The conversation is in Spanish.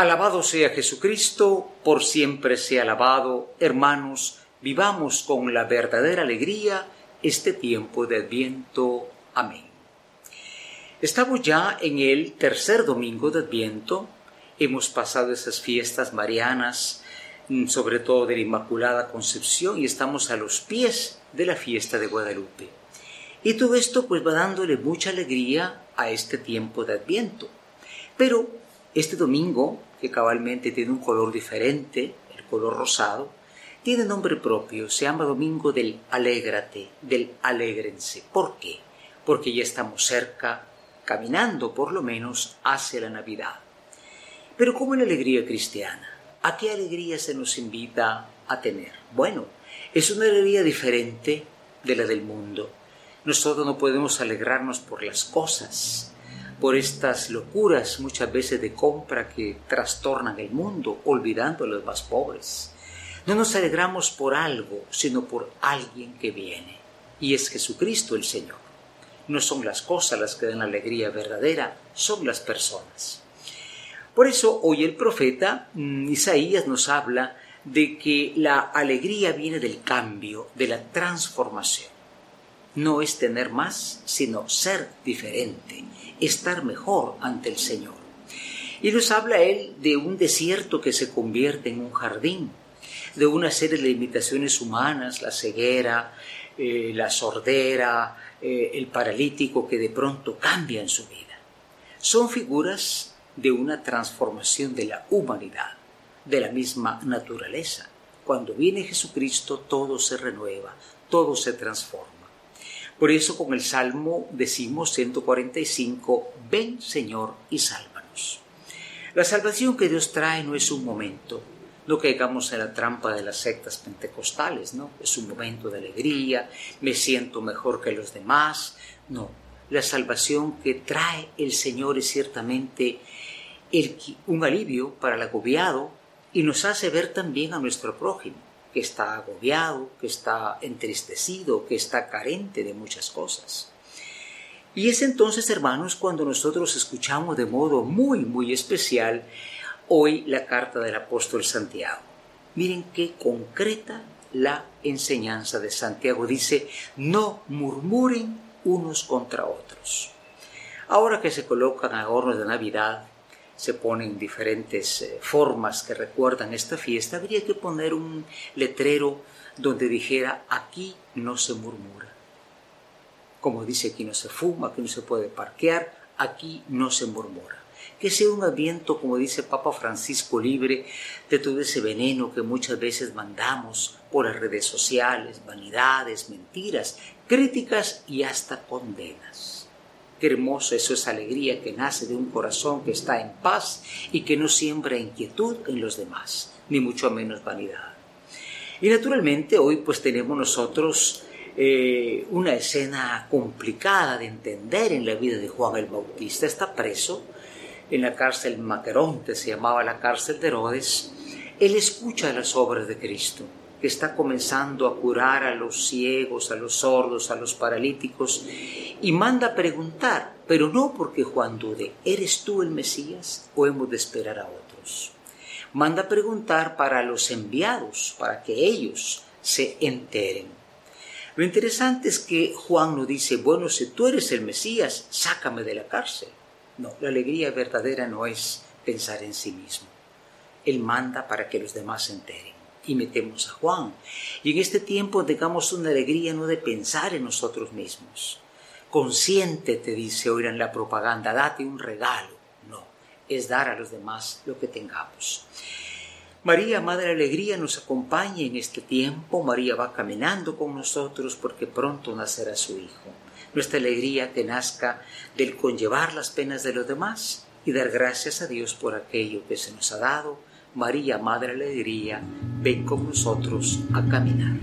Alabado sea Jesucristo, por siempre sea alabado. Hermanos, vivamos con la verdadera alegría este tiempo de Adviento. Amén. Estamos ya en el tercer domingo de Adviento. Hemos pasado esas fiestas marianas, mm, sobre todo de la Inmaculada Concepción, y estamos a los pies de la fiesta de Guadalupe. Y todo esto pues va dándole mucha alegría a este tiempo de Adviento. Pero este domingo, que cabalmente tiene un color diferente, el color rosado, tiene nombre propio, se llama Domingo del Alégrate, del Alégrense. ¿Por qué? Porque ya estamos cerca, caminando por lo menos hacia la Navidad. Pero ¿cómo la alegría cristiana? ¿A qué alegría se nos invita a tener? Bueno, es una alegría diferente de la del mundo. Nosotros no podemos alegrarnos por las cosas, por estas locuras muchas veces de compra que trastornan el mundo, olvidando a los más pobres. No nos alegramos por algo, sino por alguien que viene, y es Jesucristo el Señor. No son las cosas las que dan alegría verdadera, son las personas. Por eso hoy el profeta mm, Isaías nos habla de que la alegría viene del cambio, de la transformación. No es tener más, sino ser diferente, estar mejor ante el Señor. Y nos habla él de un desierto que se convierte en un jardín, de una serie de limitaciones humanas, la ceguera, eh, la sordera, eh, el paralítico que de pronto cambia en su vida. Son figuras de una transformación de la humanidad, de la misma naturaleza. Cuando viene Jesucristo todo se renueva, todo se transforma. Por eso con el Salmo decimos 145, ven Señor y sálvanos. La salvación que Dios trae no es un momento, no caigamos en la trampa de las sectas pentecostales, ¿no? Es un momento de alegría, me siento mejor que los demás. No, la salvación que trae el Señor es ciertamente un alivio para el agobiado y nos hace ver también a nuestro prójimo que está agobiado, que está entristecido, que está carente de muchas cosas. Y es entonces, hermanos, cuando nosotros escuchamos de modo muy, muy especial hoy la carta del apóstol Santiago. Miren qué concreta la enseñanza de Santiago. Dice, no murmuren unos contra otros. Ahora que se colocan adornos de Navidad, se ponen diferentes eh, formas que recuerdan esta fiesta, habría que poner un letrero donde dijera aquí no se murmura. Como dice aquí no se fuma, aquí no se puede parquear, aquí no se murmura. Que sea un aviento, como dice Papa Francisco, libre de todo ese veneno que muchas veces mandamos por las redes sociales, vanidades, mentiras, críticas y hasta condenas. Qué hermoso eso es alegría que nace de un corazón que está en paz y que no siembra inquietud en los demás, ni mucho menos vanidad. Y naturalmente hoy pues tenemos nosotros eh, una escena complicada de entender en la vida de Juan el Bautista. Está preso en la cárcel Maqueronte, se llamaba la cárcel de Herodes. Él escucha las obras de Cristo que está comenzando a curar a los ciegos, a los sordos, a los paralíticos, y manda preguntar, pero no porque Juan dude, ¿eres tú el Mesías o hemos de esperar a otros? Manda preguntar para los enviados, para que ellos se enteren. Lo interesante es que Juan no dice, bueno, si tú eres el Mesías, sácame de la cárcel. No, la alegría verdadera no es pensar en sí mismo. Él manda para que los demás se enteren y metemos a Juan. Y en este tiempo tengamos una alegría no de pensar en nosotros mismos. Consciente, te dice, oigan la propaganda, date un regalo. No, es dar a los demás lo que tengamos. María, Madre Alegría, nos acompaña en este tiempo. María va caminando con nosotros porque pronto nacerá su Hijo. Nuestra alegría que nazca del conllevar las penas de los demás y dar gracias a Dios por aquello que se nos ha dado María Madre le diría, ven con nosotros a caminar.